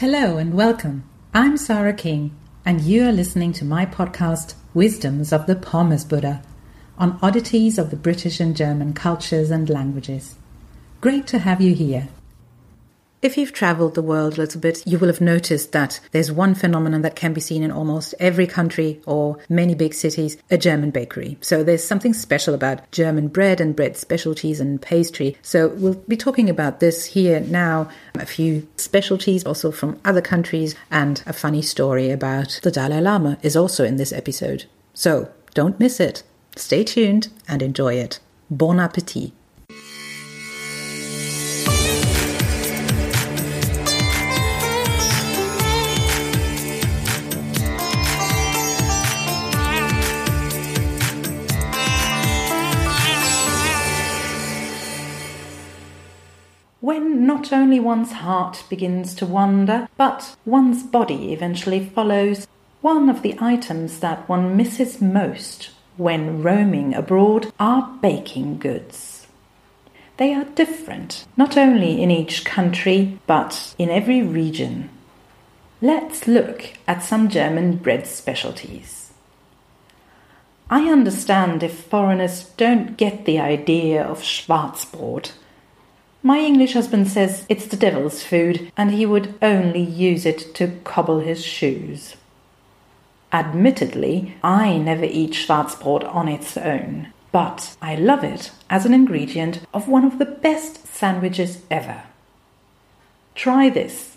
Hello and welcome. I'm Sarah King, and you are listening to my podcast, Wisdoms of the Pommes Buddha, on oddities of the British and German cultures and languages. Great to have you here. If you've traveled the world a little bit, you will have noticed that there's one phenomenon that can be seen in almost every country or many big cities a German bakery. So there's something special about German bread and bread specialties and pastry. So we'll be talking about this here now, a few specialties also from other countries, and a funny story about the Dalai Lama is also in this episode. So don't miss it. Stay tuned and enjoy it. Bon appetit. When not only one's heart begins to wander, but one's body eventually follows, one of the items that one misses most when roaming abroad are baking goods. They are different, not only in each country, but in every region. Let's look at some German bread specialties. I understand if foreigners don't get the idea of Schwarzbrot my English husband says it's the devil's food and he would only use it to cobble his shoes. Admittedly, I never eat Schwarzbrot on its own, but I love it as an ingredient of one of the best sandwiches ever. Try this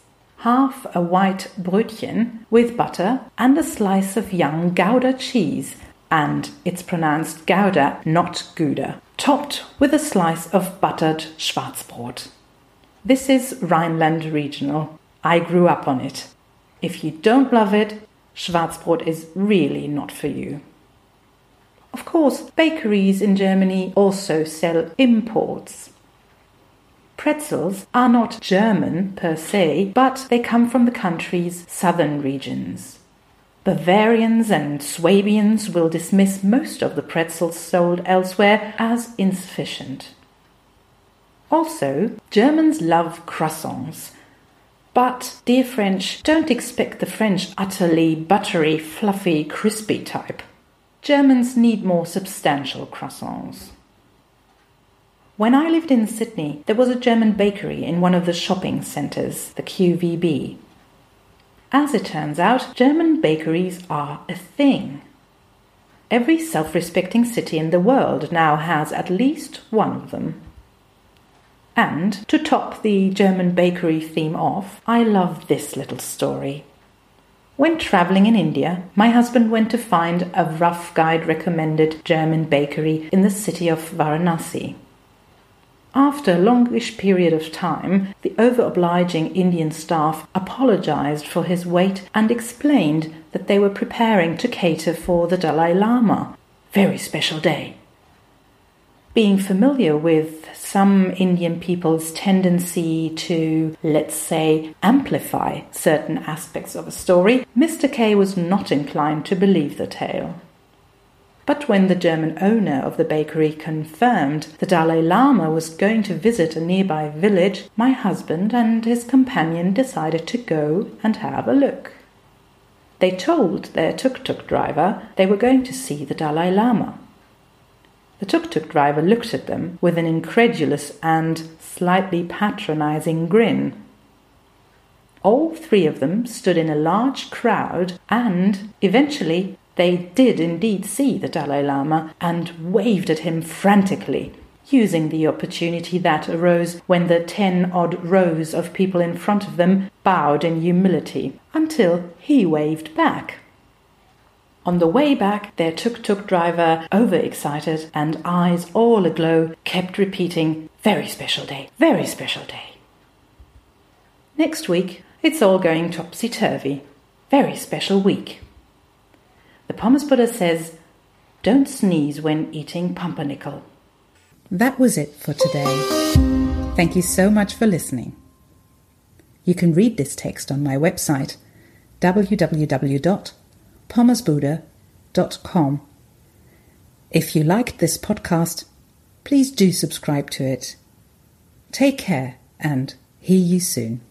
half a white brötchen with butter and a slice of young Gouda cheese, and it's pronounced Gouda, not Gouda topped with a slice of buttered Schwarzbrot. This is Rhineland regional. I grew up on it. If you don't love it, Schwarzbrot is really not for you. Of course, bakeries in Germany also sell imports. Pretzels are not German per se, but they come from the country's southern regions. Bavarians and Swabians will dismiss most of the pretzels sold elsewhere as insufficient. Also, Germans love croissants. But, dear French, don't expect the French utterly buttery, fluffy, crispy type. Germans need more substantial croissants. When I lived in Sydney, there was a German bakery in one of the shopping centres, the QVB. As it turns out, German bakeries are a thing. Every self respecting city in the world now has at least one of them. And to top the German bakery theme off, I love this little story. When traveling in India, my husband went to find a rough guide recommended German bakery in the city of Varanasi. After a longish period of time, the over obliging Indian staff apologized for his wait and explained that they were preparing to cater for the Dalai Lama. Very special day. Being familiar with some Indian people's tendency to, let's say, amplify certain aspects of a story, Mr. K was not inclined to believe the tale. But when the German owner of the bakery confirmed the Dalai Lama was going to visit a nearby village, my husband and his companion decided to go and have a look. They told their tuk tuk driver they were going to see the Dalai Lama. The tuk tuk driver looked at them with an incredulous and slightly patronizing grin. All three of them stood in a large crowd and eventually they did indeed see the Dalai Lama and waved at him frantically, using the opportunity that arose when the ten odd rows of people in front of them bowed in humility, until he waved back. On the way back, their tuk tuk driver, overexcited and eyes all aglow, kept repeating, Very special day, very special day. Next week, it's all going topsy turvy. Very special week. The Pommes Buddha says, don't sneeze when eating pumpernickel. That was it for today. Thank you so much for listening. You can read this text on my website www.pommesbuddha.com. If you liked this podcast, please do subscribe to it. Take care and hear you soon.